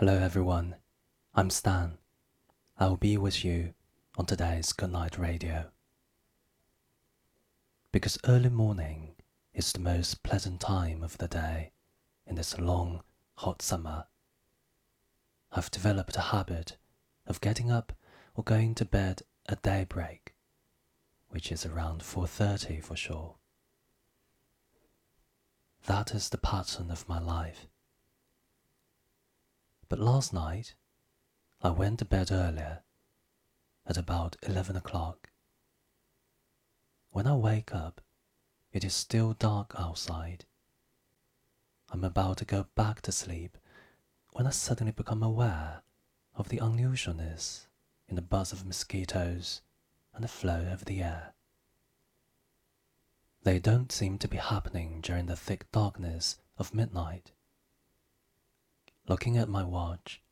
Hello everyone, I'm Stan. I'll be with you on today's Goodnight Radio. Because early morning is the most pleasant time of the day in this long, hot summer. I've developed a habit of getting up or going to bed at daybreak, which is around 4:30 for sure. That is the pattern of my life. But last night, I went to bed earlier, at about 11 o'clock. When I wake up, it is still dark outside. I'm about to go back to sleep when I suddenly become aware of the unusualness in the buzz of mosquitoes and the flow of the air. They don't seem to be happening during the thick darkness of midnight. Looking at my watch,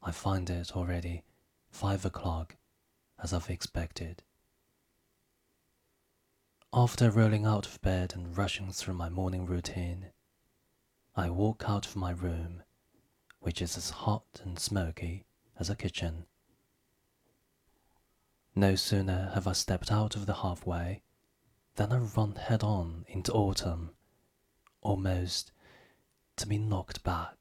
I find it already five o'clock, as I've expected. After rolling out of bed and rushing through my morning routine, I walk out of my room, which is as hot and smoky as a kitchen. No sooner have I stepped out of the halfway than I run head on into autumn, almost to be knocked back